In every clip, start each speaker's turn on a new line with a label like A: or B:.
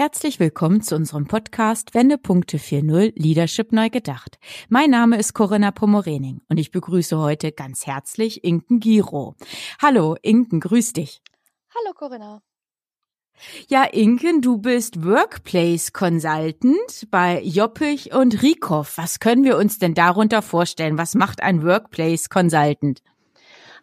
A: Herzlich willkommen zu unserem Podcast Wendepunkte 4.0 Leadership neu gedacht. Mein Name ist Corinna Pomorening und ich begrüße heute ganz herzlich Inken Giro. Hallo Inken, grüß dich.
B: Hallo Corinna.
A: Ja, Inken, du bist Workplace Consultant bei Joppich und Rikoff. Was können wir uns denn darunter vorstellen? Was macht ein Workplace Consultant?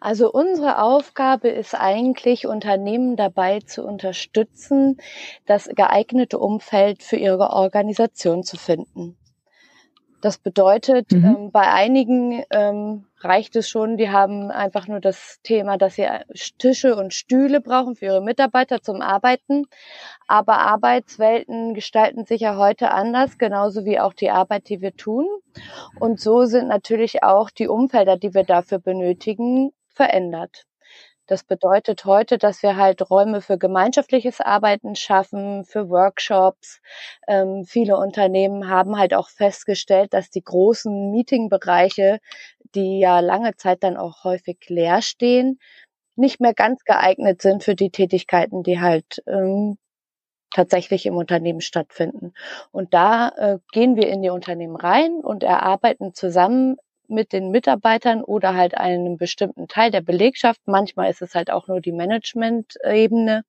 B: Also unsere Aufgabe ist eigentlich, Unternehmen dabei zu unterstützen, das geeignete Umfeld für ihre Organisation zu finden. Das bedeutet, mhm. ähm, bei einigen ähm, reicht es schon, die haben einfach nur das Thema, dass sie Tische und Stühle brauchen für ihre Mitarbeiter zum Arbeiten. Aber Arbeitswelten gestalten sich ja heute anders, genauso wie auch die Arbeit, die wir tun. Und so sind natürlich auch die Umfelder, die wir dafür benötigen, verändert. Das bedeutet heute, dass wir halt Räume für gemeinschaftliches Arbeiten schaffen, für Workshops. Ähm, viele Unternehmen haben halt auch festgestellt, dass die großen Meetingbereiche, die ja lange Zeit dann auch häufig leer stehen, nicht mehr ganz geeignet sind für die Tätigkeiten, die halt ähm, tatsächlich im Unternehmen stattfinden. Und da äh, gehen wir in die Unternehmen rein und erarbeiten zusammen mit den Mitarbeitern oder halt einem bestimmten Teil der Belegschaft. Manchmal ist es halt auch nur die Management-Ebene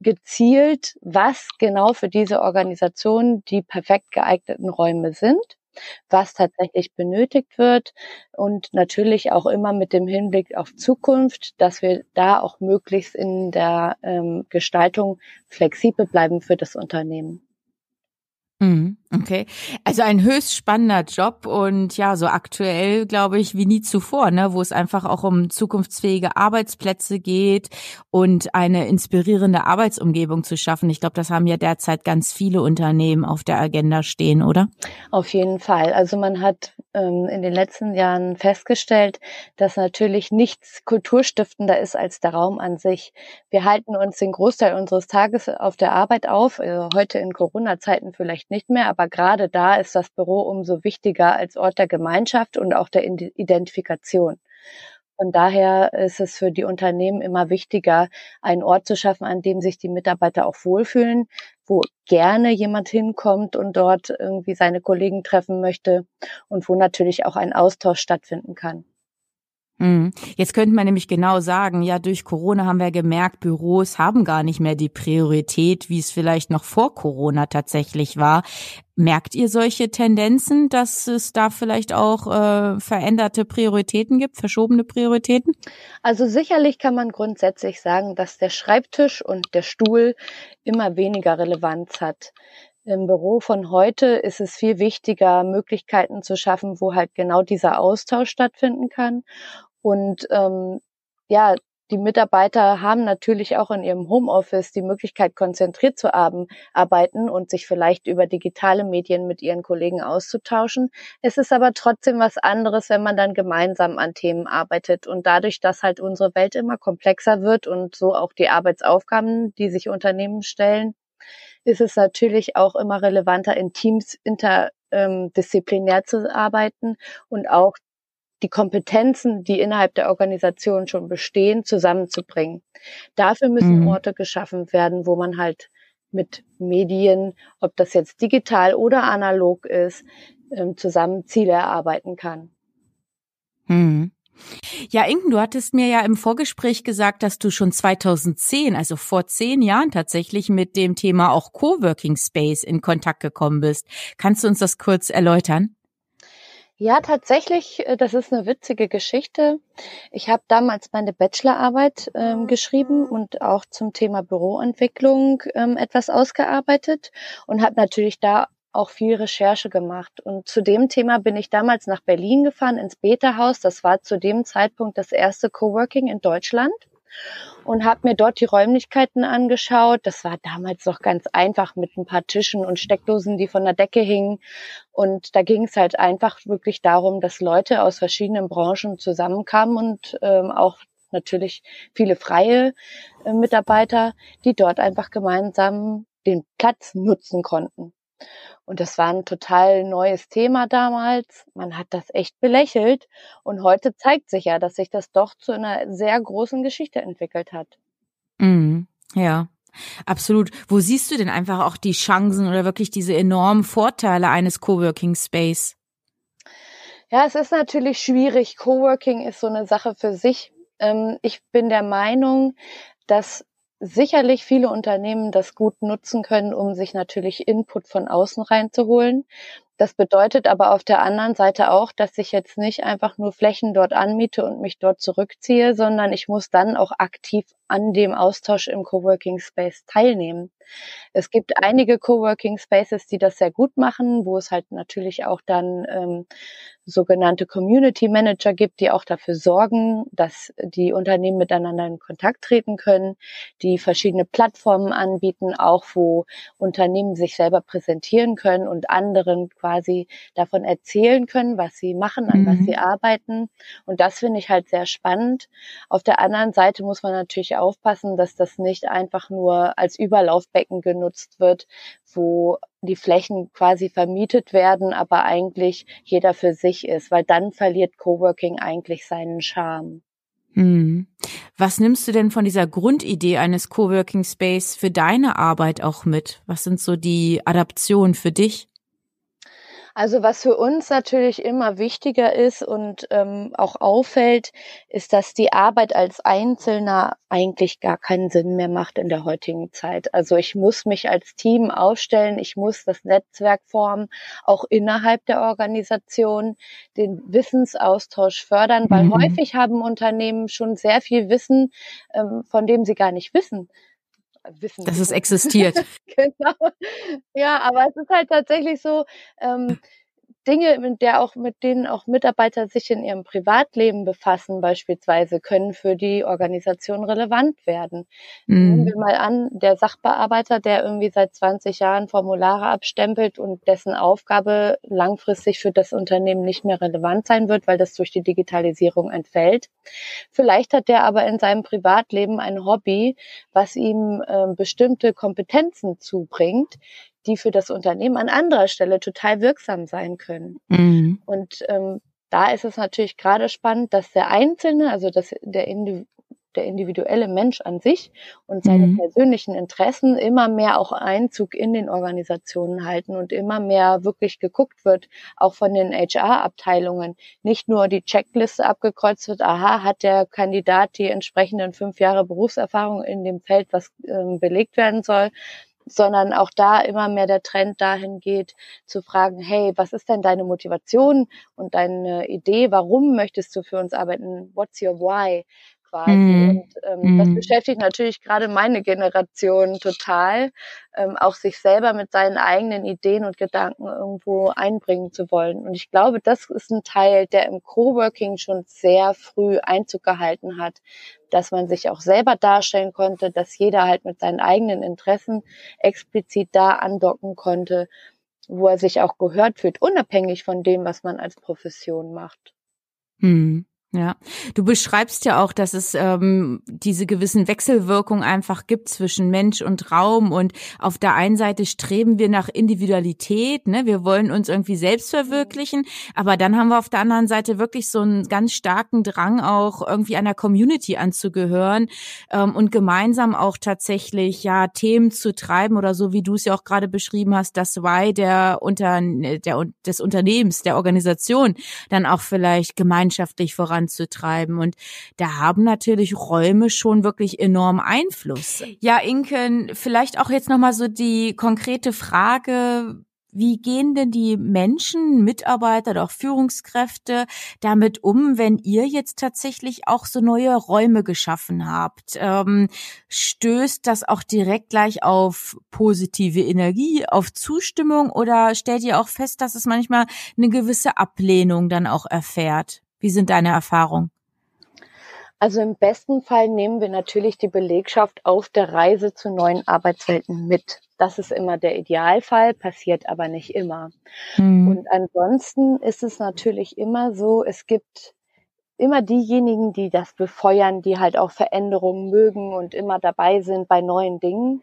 B: gezielt, was genau für diese Organisation die perfekt geeigneten Räume sind, was tatsächlich benötigt wird und natürlich auch immer mit dem Hinblick auf Zukunft, dass wir da auch möglichst in der ähm, Gestaltung flexibel bleiben für das Unternehmen.
A: Mhm, okay. Also ein höchst spannender Job und ja, so aktuell glaube ich wie nie zuvor, ne, wo es einfach auch um zukunftsfähige Arbeitsplätze geht und eine inspirierende Arbeitsumgebung zu schaffen. Ich glaube, das haben ja derzeit ganz viele Unternehmen auf der Agenda stehen, oder?
B: Auf jeden Fall. Also man hat ähm, in den letzten Jahren festgestellt, dass natürlich nichts kulturstiftender ist als der Raum an sich. Wir halten uns den Großteil unseres Tages auf der Arbeit auf, also heute in Corona-Zeiten vielleicht nicht mehr, aber gerade da ist das Büro umso wichtiger als Ort der Gemeinschaft und auch der Identifikation. Von daher ist es für die Unternehmen immer wichtiger, einen Ort zu schaffen, an dem sich die Mitarbeiter auch wohlfühlen, wo gerne jemand hinkommt und dort irgendwie seine Kollegen treffen möchte und wo natürlich auch ein Austausch stattfinden kann.
A: Mhm. Jetzt könnte man nämlich genau sagen, ja, durch Corona haben wir gemerkt, Büros haben gar nicht mehr die Priorität, wie es vielleicht noch vor Corona tatsächlich war. Merkt ihr solche Tendenzen, dass es da vielleicht auch äh, veränderte Prioritäten gibt, verschobene Prioritäten?
B: Also sicherlich kann man grundsätzlich sagen, dass der Schreibtisch und der Stuhl immer weniger Relevanz hat. Im Büro von heute ist es viel wichtiger, Möglichkeiten zu schaffen, wo halt genau dieser Austausch stattfinden kann. Und ähm, ja, die Mitarbeiter haben natürlich auch in ihrem Homeoffice die Möglichkeit, konzentriert zu arbeiten und sich vielleicht über digitale Medien mit ihren Kollegen auszutauschen. Es ist aber trotzdem was anderes, wenn man dann gemeinsam an Themen arbeitet. Und dadurch, dass halt unsere Welt immer komplexer wird und so auch die Arbeitsaufgaben, die sich Unternehmen stellen, ist es natürlich auch immer relevanter, in Teams interdisziplinär zu arbeiten und auch die Kompetenzen, die innerhalb der Organisation schon bestehen, zusammenzubringen. Dafür müssen mhm. Orte geschaffen werden, wo man halt mit Medien, ob das jetzt digital oder analog ist, ähm, zusammen Ziele erarbeiten kann.
A: Mhm. Ja, Inken, du hattest mir ja im Vorgespräch gesagt, dass du schon 2010, also vor zehn Jahren tatsächlich mit dem Thema auch Coworking Space in Kontakt gekommen bist. Kannst du uns das kurz erläutern?
B: Ja, tatsächlich, äh, das ist eine witzige Geschichte. Ich habe damals meine Bachelorarbeit ähm, geschrieben und auch zum Thema Büroentwicklung ähm, etwas ausgearbeitet und habe natürlich da auch viel Recherche gemacht. Und zu dem Thema bin ich damals nach Berlin gefahren, ins Beta-Haus. Das war zu dem Zeitpunkt das erste Coworking in Deutschland und habe mir dort die Räumlichkeiten angeschaut. Das war damals noch ganz einfach mit ein paar Tischen und Steckdosen, die von der Decke hingen. Und da ging es halt einfach wirklich darum, dass Leute aus verschiedenen Branchen zusammenkamen und ähm, auch natürlich viele freie äh, Mitarbeiter, die dort einfach gemeinsam den Platz nutzen konnten. Und das war ein total neues Thema damals. Man hat das echt belächelt. Und heute zeigt sich ja, dass sich das doch zu einer sehr großen Geschichte entwickelt hat.
A: Mhm. Ja, absolut. Wo siehst du denn einfach auch die Chancen oder wirklich diese enormen Vorteile eines Coworking Space?
B: Ja, es ist natürlich schwierig. Coworking ist so eine Sache für sich. Ähm, ich bin der Meinung, dass sicherlich viele Unternehmen das gut nutzen können, um sich natürlich Input von außen reinzuholen. Das bedeutet aber auf der anderen Seite auch, dass ich jetzt nicht einfach nur Flächen dort anmiete und mich dort zurückziehe, sondern ich muss dann auch aktiv an dem Austausch im Coworking Space teilnehmen. Es gibt einige Coworking Spaces, die das sehr gut machen, wo es halt natürlich auch dann ähm, sogenannte Community Manager gibt, die auch dafür sorgen, dass die Unternehmen miteinander in Kontakt treten können, die verschiedene Plattformen anbieten, auch wo Unternehmen sich selber präsentieren können und anderen quasi davon erzählen können, was sie machen, an mhm. was sie arbeiten. Und das finde ich halt sehr spannend. Auf der anderen Seite muss man natürlich aufpassen, dass das nicht einfach nur als Überlaufbecken genutzt wird, wo die Flächen quasi vermietet werden, aber eigentlich jeder für sich ist, weil dann verliert Coworking eigentlich seinen Charme.
A: Hm. Was nimmst du denn von dieser Grundidee eines Coworking Space für deine Arbeit auch mit? Was sind so die Adaptionen für dich?
B: Also was für uns natürlich immer wichtiger ist und ähm, auch auffällt, ist, dass die Arbeit als Einzelner eigentlich gar keinen Sinn mehr macht in der heutigen Zeit. Also ich muss mich als Team aufstellen, ich muss das Netzwerk formen, auch innerhalb der Organisation, den Wissensaustausch fördern, weil mhm. häufig haben Unternehmen schon sehr viel Wissen, ähm, von dem sie gar nicht wissen
A: wissen. Dass es existiert.
B: genau. Ja, aber es ist halt tatsächlich so, ähm, Dinge, mit der auch, mit denen auch Mitarbeiter sich in ihrem Privatleben befassen, beispielsweise, können für die Organisation relevant werden. Mm. Nehmen wir mal an, der Sachbearbeiter, der irgendwie seit 20 Jahren Formulare abstempelt und dessen Aufgabe langfristig für das Unternehmen nicht mehr relevant sein wird, weil das durch die Digitalisierung entfällt. Vielleicht hat der aber in seinem Privatleben ein Hobby, was ihm äh, bestimmte Kompetenzen zubringt, die für das Unternehmen an anderer Stelle total wirksam sein können. Mhm. Und ähm, da ist es natürlich gerade spannend, dass der Einzelne, also dass der, Indiv der individuelle Mensch an sich und seine mhm. persönlichen Interessen immer mehr auch Einzug in den Organisationen halten und immer mehr wirklich geguckt wird, auch von den HR-Abteilungen. Nicht nur die Checkliste abgekreuzt wird, aha, hat der Kandidat die entsprechenden fünf Jahre Berufserfahrung in dem Feld, was ähm, belegt werden soll, sondern auch da immer mehr der Trend dahin geht, zu fragen, hey, was ist denn deine Motivation und deine Idee? Warum möchtest du für uns arbeiten? What's your why? Quasi. Mm. Und ähm, das mhm. beschäftigt natürlich gerade meine Generation total, ähm, auch sich selber mit seinen eigenen Ideen und Gedanken irgendwo einbringen zu wollen. Und ich glaube, das ist ein Teil, der im Coworking schon sehr früh Einzug gehalten hat, dass man sich auch selber darstellen konnte, dass jeder halt mit seinen eigenen Interessen explizit da andocken konnte, wo er sich auch gehört fühlt, unabhängig von dem, was man als Profession macht.
A: Hm. Ja, du beschreibst ja auch, dass es ähm, diese gewissen Wechselwirkungen einfach gibt zwischen Mensch und Raum. Und auf der einen Seite streben wir nach Individualität, ne? wir wollen uns irgendwie selbst verwirklichen, aber dann haben wir auf der anderen Seite wirklich so einen ganz starken Drang auch irgendwie einer Community anzugehören ähm, und gemeinsam auch tatsächlich ja Themen zu treiben oder so wie du es ja auch gerade beschrieben hast, das Why der unter der des Unternehmens, der Organisation dann auch vielleicht gemeinschaftlich voran voranzutreiben. Und da haben natürlich Räume schon wirklich enorm Einfluss. Ja, Inken, vielleicht auch jetzt nochmal so die konkrete Frage, wie gehen denn die Menschen, Mitarbeiter oder auch Führungskräfte damit um, wenn ihr jetzt tatsächlich auch so neue Räume geschaffen habt? Ähm, stößt das auch direkt gleich auf positive Energie, auf Zustimmung oder stellt ihr auch fest, dass es manchmal eine gewisse Ablehnung dann auch erfährt? Wie sind deine Erfahrungen?
B: Also im besten Fall nehmen wir natürlich die Belegschaft auf der Reise zu neuen Arbeitswelten mit. Das ist immer der Idealfall, passiert aber nicht immer. Mhm. Und ansonsten ist es natürlich immer so, es gibt immer diejenigen, die das befeuern, die halt auch Veränderungen mögen und immer dabei sind bei neuen Dingen.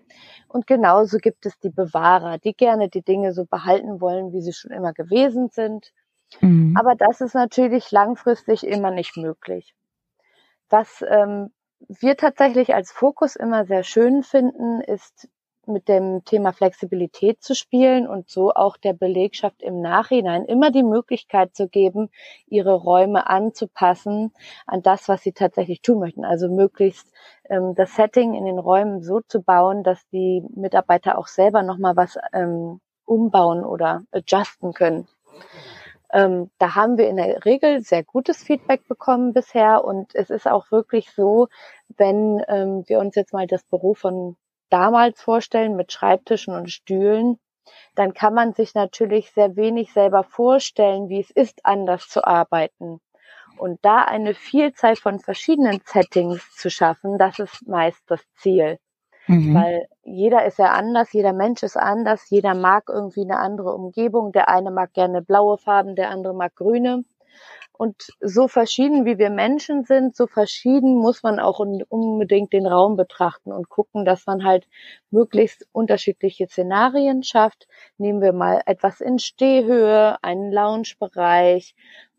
B: Und genauso gibt es die Bewahrer, die gerne die Dinge so behalten wollen, wie sie schon immer gewesen sind. Mhm. Aber das ist natürlich langfristig immer nicht möglich. Was ähm, wir tatsächlich als Fokus immer sehr schön finden, ist mit dem Thema Flexibilität zu spielen und so auch der Belegschaft im Nachhinein immer die Möglichkeit zu geben, ihre Räume anzupassen an das, was sie tatsächlich tun möchten. Also möglichst ähm, das Setting in den Räumen so zu bauen, dass die Mitarbeiter auch selber nochmal was ähm, umbauen oder adjusten können. Ähm, da haben wir in der Regel sehr gutes Feedback bekommen bisher und es ist auch wirklich so, wenn ähm, wir uns jetzt mal das Büro von damals vorstellen mit Schreibtischen und Stühlen, dann kann man sich natürlich sehr wenig selber vorstellen, wie es ist, anders zu arbeiten. Und da eine Vielzahl von verschiedenen Settings zu schaffen, das ist meist das Ziel. Mhm. Weil jeder ist ja anders, jeder Mensch ist anders, jeder mag irgendwie eine andere Umgebung. Der eine mag gerne blaue Farben, der andere mag grüne. Und so verschieden wie wir Menschen sind, so verschieden muss man auch unbedingt den Raum betrachten und gucken, dass man halt möglichst unterschiedliche Szenarien schafft. Nehmen wir mal etwas in Stehhöhe, einen Loungebereich,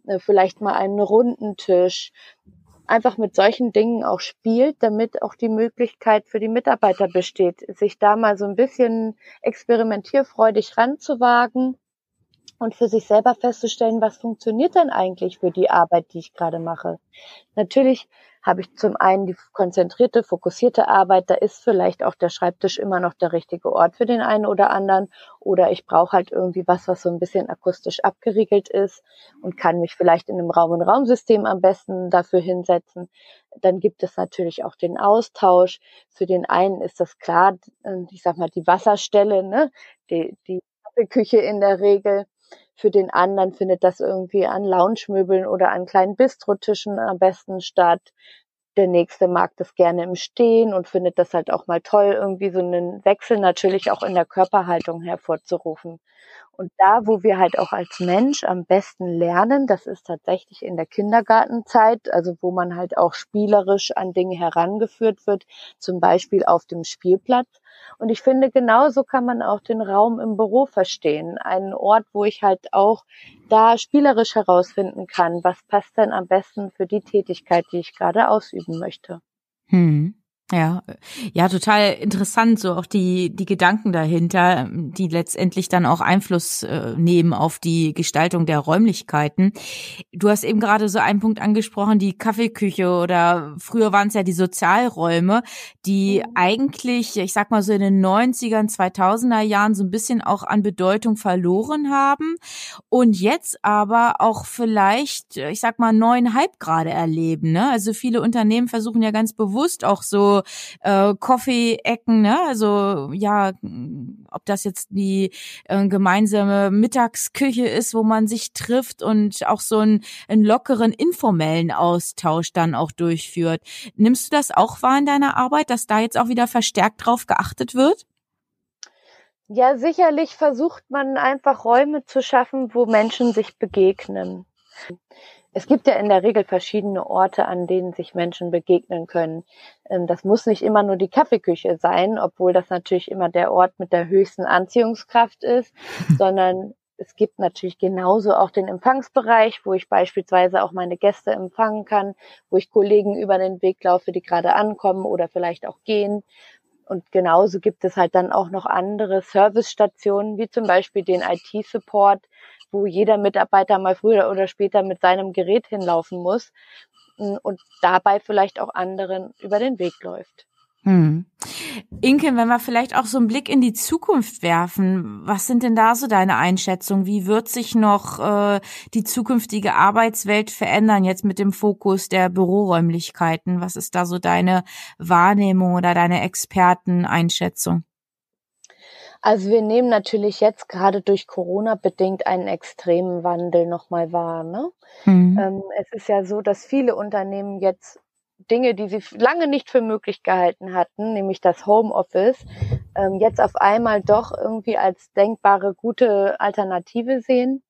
B: äh, vielleicht mal einen runden Tisch. Einfach mit solchen Dingen auch spielt, damit auch die Möglichkeit für die Mitarbeiter besteht, sich da mal so ein bisschen experimentierfreudig ranzuwagen und für sich selber festzustellen, was funktioniert denn eigentlich für die Arbeit, die ich gerade mache. Natürlich habe ich zum einen die konzentrierte, fokussierte Arbeit, da ist vielleicht auch der Schreibtisch immer noch der richtige Ort für den einen oder anderen oder ich brauche halt irgendwie was, was so ein bisschen akustisch abgeriegelt ist und kann mich vielleicht in einem Raum- und Raumsystem am besten dafür hinsetzen. Dann gibt es natürlich auch den Austausch. Für den einen ist das klar, ich sag mal, die Wasserstelle, ne? die, die Küche in der Regel. Für den anderen findet das irgendwie an Lounge-Möbeln oder an kleinen Bistrotischen am besten statt. Der nächste mag das gerne im Stehen und findet das halt auch mal toll, irgendwie so einen Wechsel natürlich auch in der Körperhaltung hervorzurufen. Und da, wo wir halt auch als Mensch am besten lernen, das ist tatsächlich in der Kindergartenzeit, also wo man halt auch spielerisch an Dinge herangeführt wird, zum Beispiel auf dem Spielplatz. Und ich finde, genauso kann man auch den Raum im Büro verstehen. Einen Ort, wo ich halt auch da spielerisch herausfinden kann, was passt denn am besten für die Tätigkeit, die ich gerade ausüben möchte.
A: Hm. Ja, ja, total interessant, so auch die, die Gedanken dahinter, die letztendlich dann auch Einfluss äh, nehmen auf die Gestaltung der Räumlichkeiten. Du hast eben gerade so einen Punkt angesprochen, die Kaffeeküche oder früher waren es ja die Sozialräume, die mhm. eigentlich, ich sag mal so in den 90ern, 2000er Jahren so ein bisschen auch an Bedeutung verloren haben und jetzt aber auch vielleicht, ich sag mal, neuen Hype gerade erleben. Ne? Also viele Unternehmen versuchen ja ganz bewusst auch so äh, Coffee-Ecken, ne? Also ja, ob das jetzt die äh, gemeinsame Mittagsküche ist, wo man sich trifft und auch so einen, einen lockeren, informellen Austausch dann auch durchführt. Nimmst du das auch wahr in deiner Arbeit, dass da jetzt auch wieder verstärkt drauf geachtet wird?
B: Ja, sicherlich versucht man einfach Räume zu schaffen, wo Menschen sich begegnen. Es gibt ja in der Regel verschiedene Orte, an denen sich Menschen begegnen können. Ähm, das muss nicht immer nur die Kaffeeküche sein, obwohl das natürlich immer der Ort mit der höchsten Anziehungskraft ist, sondern es gibt natürlich genauso auch den Empfangsbereich, wo ich beispielsweise auch meine Gäste empfangen kann, wo ich Kollegen über den Weg laufe, die gerade ankommen oder vielleicht auch gehen. Und genauso gibt es halt dann auch noch andere Servicestationen, wie zum Beispiel den IT-Support, wo jeder Mitarbeiter mal früher oder später mit seinem Gerät hinlaufen muss hm, und dabei vielleicht auch anderen über den Weg läuft.
A: Hm. Inke, wenn wir vielleicht auch so einen Blick in die Zukunft werfen, was sind denn da so deine Einschätzungen? Wie wird sich noch äh, die zukünftige Arbeitswelt verändern, jetzt mit dem Fokus der Büroräumlichkeiten? Was ist da so deine Wahrnehmung oder deine Experteneinschätzung?
B: Also wir nehmen natürlich jetzt gerade durch Corona bedingt einen extremen Wandel nochmal wahr. Ne? Mhm. Ähm, es ist ja so, dass viele Unternehmen jetzt Dinge, die sie lange nicht für möglich gehalten hatten, nämlich das Homeoffice, ähm, jetzt auf einmal doch irgendwie als denkbare gute Alternative sehen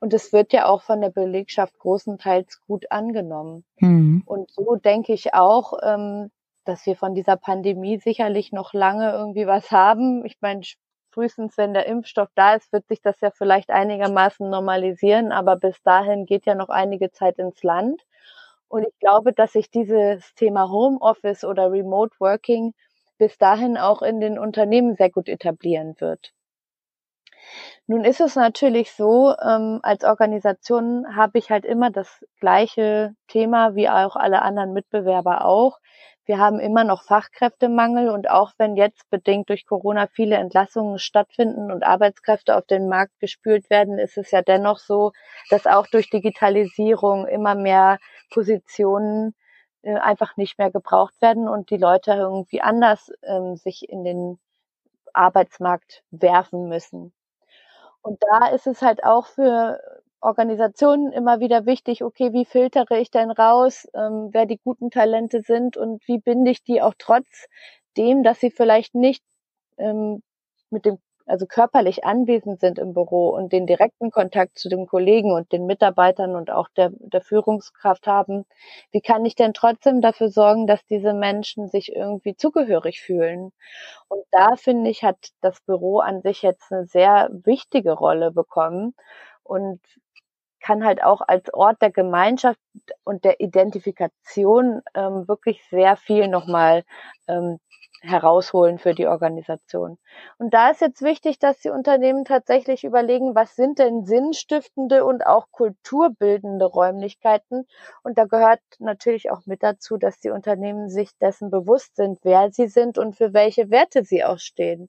B: Und es wird ja auch von der Belegschaft großenteils gut angenommen. Mhm. Und so denke ich auch, ähm, dass wir von dieser Pandemie sicherlich noch lange irgendwie was haben. Ich meine, frühestens wenn der Impfstoff da ist, wird sich das ja vielleicht einigermaßen normalisieren, aber bis dahin geht ja noch einige Zeit ins Land. Und ich glaube, dass sich dieses Thema Homeoffice oder Remote Working bis dahin auch in den Unternehmen sehr gut etablieren wird. Nun ist es natürlich so, ähm, als Organisation habe ich halt immer das gleiche Thema wie auch alle anderen Mitbewerber auch. Wir haben immer noch Fachkräftemangel und auch wenn jetzt bedingt durch Corona viele Entlassungen stattfinden und Arbeitskräfte auf den Markt gespült werden, ist es ja dennoch so, dass auch durch Digitalisierung immer mehr Positionen äh, einfach nicht mehr gebraucht werden und die Leute irgendwie anders ähm, sich in den Arbeitsmarkt werfen müssen. Und da ist es halt auch für Organisationen immer wieder wichtig, okay, wie filtere ich denn raus, ähm, wer die guten Talente sind und wie binde ich die auch trotz dem, dass sie vielleicht nicht ähm, mit dem, also körperlich anwesend sind im Büro und den direkten Kontakt zu den Kollegen und den Mitarbeitern und auch der, der Führungskraft haben. Wie kann ich denn trotzdem dafür sorgen, dass diese Menschen sich irgendwie zugehörig fühlen? Und da finde ich, hat das Büro an sich jetzt eine sehr wichtige Rolle bekommen und kann halt auch als Ort der Gemeinschaft und der Identifikation ähm, wirklich sehr viel nochmal ähm, herausholen für die Organisation. Und da ist jetzt wichtig, dass die Unternehmen tatsächlich überlegen, was sind denn sinnstiftende und auch kulturbildende Räumlichkeiten. Und da gehört natürlich auch mit dazu, dass die Unternehmen sich dessen bewusst sind, wer sie sind und für welche Werte sie auch stehen.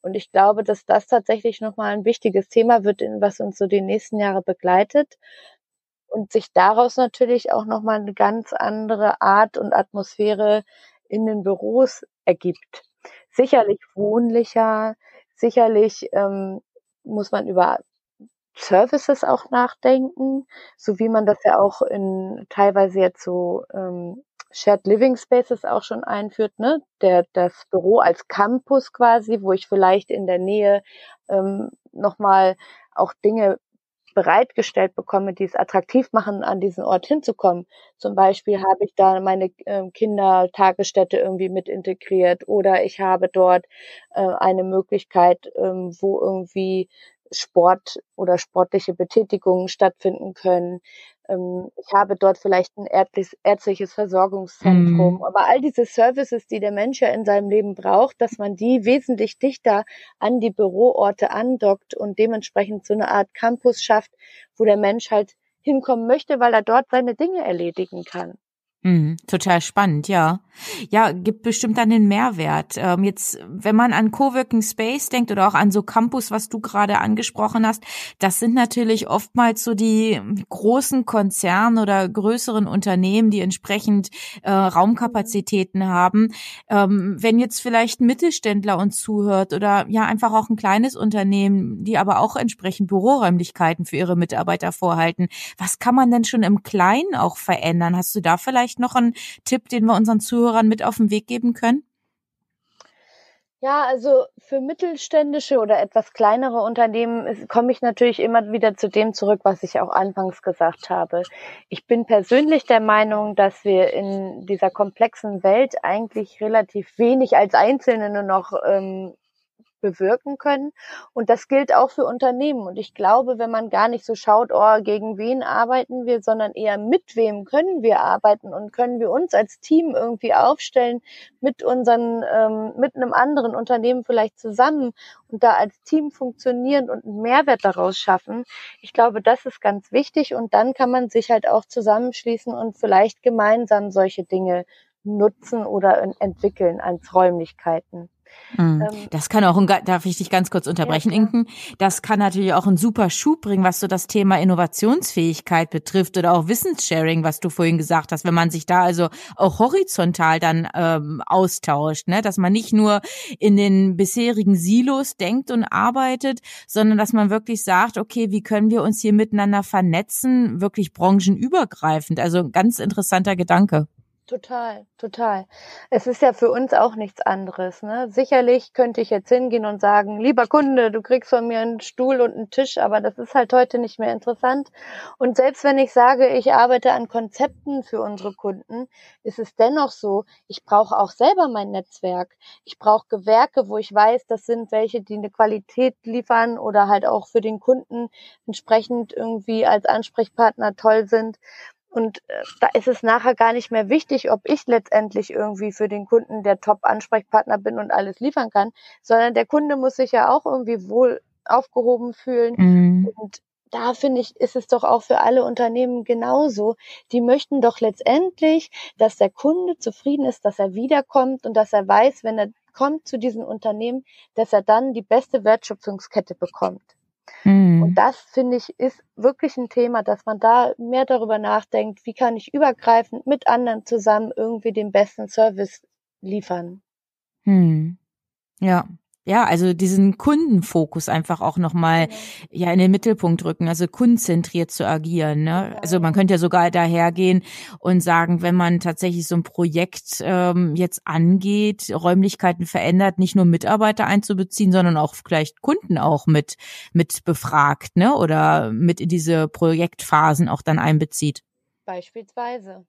B: Und ich glaube, dass das tatsächlich nochmal ein wichtiges Thema wird, was uns so die nächsten Jahre begleitet. Und sich daraus natürlich auch nochmal eine ganz andere Art und Atmosphäre in den Büros ergibt. Sicherlich wohnlicher, sicherlich ähm, muss man über Services auch nachdenken, so wie man das ja auch in teilweise jetzt so ähm, Shared Living Spaces auch schon einführt, ne? Der, das Büro als Campus quasi, wo ich vielleicht in der Nähe ähm, nochmal auch Dinge bereitgestellt bekomme, die es attraktiv machen, an diesen Ort hinzukommen. Zum Beispiel habe ich da meine äh, Kindertagesstätte irgendwie mit integriert oder ich habe dort äh, eine Möglichkeit, ähm, wo irgendwie Sport oder sportliche Betätigungen stattfinden können. Ähm, ich habe dort vielleicht ein ärztliches Versorgungszentrum. Mhm. Aber all diese Services, die der Mensch ja in seinem Leben braucht, dass man die wesentlich dichter an die Büroorte andockt und dementsprechend so eine Art Campus schafft, wo der Mensch halt hinkommen möchte, weil er dort seine Dinge erledigen kann.
A: Mhm, total spannend, ja. Ja, gibt bestimmt dann den Mehrwert. Ähm, jetzt, wenn man an Coworking Space denkt oder auch an so Campus, was du gerade angesprochen hast, das sind natürlich oftmals so die großen Konzerne oder größeren Unternehmen, die entsprechend äh, Raumkapazitäten haben. Ähm, wenn jetzt vielleicht ein Mittelständler uns zuhört oder ja einfach auch ein kleines Unternehmen, die aber auch entsprechend Büroräumlichkeiten für ihre Mitarbeiter vorhalten, was kann man denn schon im Kleinen auch verändern? Hast du da vielleicht vielleicht noch einen Tipp, den wir unseren Zuhörern mit auf den Weg geben können?
B: Ja, also für mittelständische oder etwas kleinere Unternehmen komme ich natürlich immer wieder zu dem zurück, was ich auch anfangs gesagt habe. Ich bin persönlich der Meinung, dass wir in dieser komplexen Welt eigentlich relativ wenig als Einzelne nur noch ähm, bewirken können. Und das gilt auch für Unternehmen. Und ich glaube, wenn man gar nicht so schaut, oh, gegen wen arbeiten wir, sondern eher mit wem können wir arbeiten und können wir uns als Team irgendwie aufstellen mit unseren, ähm, mit einem anderen Unternehmen vielleicht zusammen und da als Team funktionieren und einen Mehrwert daraus schaffen. Ich glaube, das ist ganz wichtig und dann kann man sich halt auch zusammenschließen und vielleicht gemeinsam solche Dinge nutzen oder entwickeln als Räumlichkeiten.
A: Mhm. Ähm, das kann auch, ein, darf ich dich ganz kurz unterbrechen, ja, Inken? Das kann natürlich auch einen super Schub bringen, was so das Thema Innovationsfähigkeit betrifft oder auch Wissenssharing, was du vorhin gesagt hast, wenn man sich da also auch horizontal dann ähm, austauscht, ne? dass man nicht nur in den bisherigen Silos denkt und arbeitet, sondern dass man wirklich sagt, okay, wie können wir uns hier miteinander vernetzen, wirklich branchenübergreifend. Also ein ganz interessanter Gedanke.
B: Total, total. Es ist ja für uns auch nichts anderes. Ne? Sicherlich könnte ich jetzt hingehen und sagen, lieber Kunde, du kriegst von mir einen Stuhl und einen Tisch, aber das ist halt heute nicht mehr interessant. Und selbst wenn ich sage, ich arbeite an Konzepten für unsere Kunden, ist es dennoch so, ich brauche auch selber mein Netzwerk. Ich brauche Gewerke, wo ich weiß, das sind welche, die eine Qualität liefern oder halt auch für den Kunden entsprechend irgendwie als Ansprechpartner toll sind. Und äh, da ist es nachher gar nicht mehr wichtig, ob ich letztendlich irgendwie für den Kunden der Top-Ansprechpartner bin und alles liefern kann, sondern der Kunde muss sich ja auch irgendwie wohl aufgehoben fühlen. Mhm. Und da finde ich, ist es doch auch für alle Unternehmen genauso. Die möchten doch letztendlich, dass der Kunde zufrieden ist, dass er wiederkommt und dass er weiß, wenn er kommt zu diesem Unternehmen, dass er dann die beste Wertschöpfungskette bekommt. Mhm. Und das, finde ich, ist wirklich ein Thema, dass man da mehr darüber nachdenkt, wie kann ich übergreifend mit anderen zusammen irgendwie den besten Service liefern.
A: Mhm. Ja, ja, also diesen Kundenfokus einfach auch nochmal genau. ja in den Mittelpunkt rücken, also kundenzentriert zu agieren. Ne? Also man könnte ja sogar dahergehen und sagen, wenn man tatsächlich so ein Projekt ähm, jetzt angeht, Räumlichkeiten verändert, nicht nur Mitarbeiter einzubeziehen, sondern auch vielleicht Kunden auch mit mit befragt, ne? Oder mit in diese Projektphasen auch dann einbezieht.
B: Beispielsweise.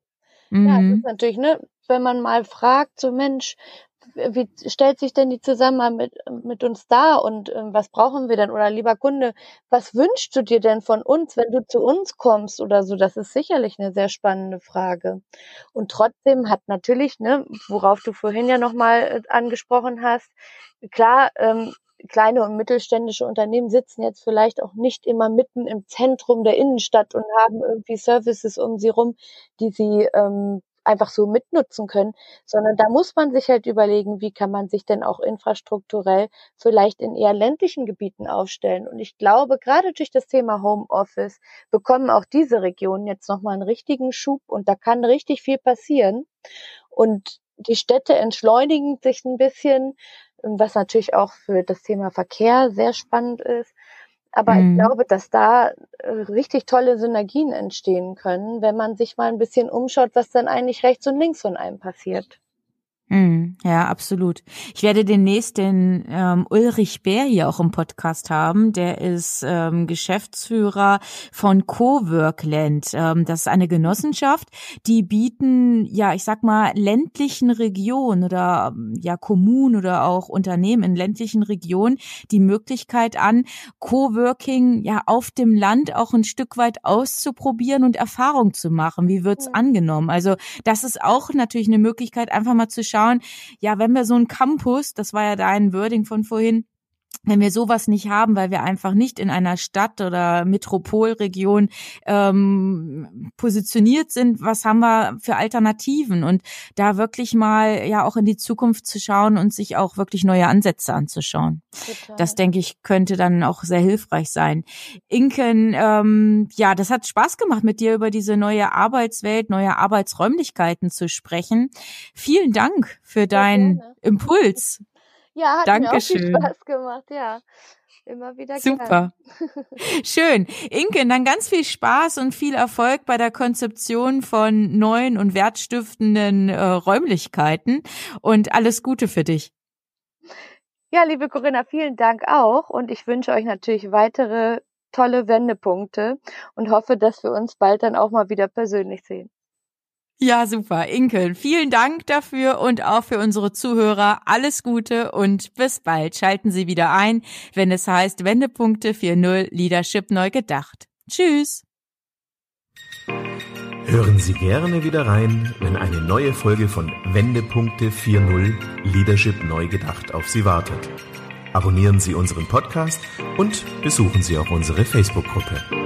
B: Mhm. Ja, das ist natürlich, ne, wenn man mal fragt, so Mensch, wie stellt sich denn die Zusammenarbeit mit, mit uns dar und äh, was brauchen wir denn? Oder lieber Kunde, was wünschst du dir denn von uns, wenn du zu uns kommst oder so? Das ist sicherlich eine sehr spannende Frage. Und trotzdem hat natürlich, ne, worauf du vorhin ja nochmal äh, angesprochen hast, klar, ähm, kleine und mittelständische Unternehmen sitzen jetzt vielleicht auch nicht immer mitten im Zentrum der Innenstadt und haben irgendwie Services um sie rum, die sie ähm, einfach so mitnutzen können, sondern da muss man sich halt überlegen, wie kann man sich denn auch infrastrukturell vielleicht in eher ländlichen Gebieten aufstellen. Und ich glaube, gerade durch das Thema Homeoffice bekommen auch diese Regionen jetzt nochmal einen richtigen Schub und da kann richtig viel passieren. Und die Städte entschleunigen sich ein bisschen, was natürlich auch für das Thema Verkehr sehr spannend ist. Aber mhm. ich glaube, dass da äh, richtig tolle Synergien entstehen können, wenn man sich mal ein bisschen umschaut, was dann eigentlich rechts und links von einem passiert.
A: Mm, ja, absolut. Ich werde demnächst den ähm, Ulrich Bär hier auch im Podcast haben. Der ist ähm, Geschäftsführer von Coworkland. Ähm, das ist eine Genossenschaft, die bieten, ja, ich sag mal, ländlichen Regionen oder ja Kommunen oder auch Unternehmen in ländlichen Regionen die Möglichkeit an, Coworking ja auf dem Land auch ein Stück weit auszuprobieren und Erfahrung zu machen. Wie wird's ja. angenommen? Also das ist auch natürlich eine Möglichkeit, einfach mal zu schauen, schauen, ja, wenn wir so ein Campus, das war ja dein Wording von vorhin, wenn wir sowas nicht haben, weil wir einfach nicht in einer Stadt oder Metropolregion ähm, positioniert sind, was haben wir für Alternativen und da wirklich mal ja auch in die Zukunft zu schauen und sich auch wirklich neue Ansätze anzuschauen. Total. Das denke ich könnte dann auch sehr hilfreich sein. Inken, ähm, ja, das hat Spaß gemacht, mit dir über diese neue Arbeitswelt, neue Arbeitsräumlichkeiten zu sprechen. Vielen Dank für deinen Impuls.
B: Ja, hat Dankeschön. mir auch viel Spaß gemacht, ja. Immer wieder
A: Super. Schön. Inke, dann ganz viel Spaß und viel Erfolg bei der Konzeption von neuen und wertstiftenden äh, Räumlichkeiten und alles Gute für dich.
B: Ja, liebe Corinna, vielen Dank auch und ich wünsche euch natürlich weitere tolle Wendepunkte und hoffe, dass wir uns bald dann auch mal wieder persönlich sehen.
A: Ja, super. Inke, vielen Dank dafür und auch für unsere Zuhörer. Alles Gute und bis bald. Schalten Sie wieder ein, wenn es heißt Wendepunkte 4.0 Leadership neu gedacht. Tschüss.
C: Hören Sie gerne wieder rein, wenn eine neue Folge von Wendepunkte 4.0 Leadership neu gedacht auf Sie wartet. Abonnieren Sie unseren Podcast und besuchen Sie auch unsere Facebook-Gruppe.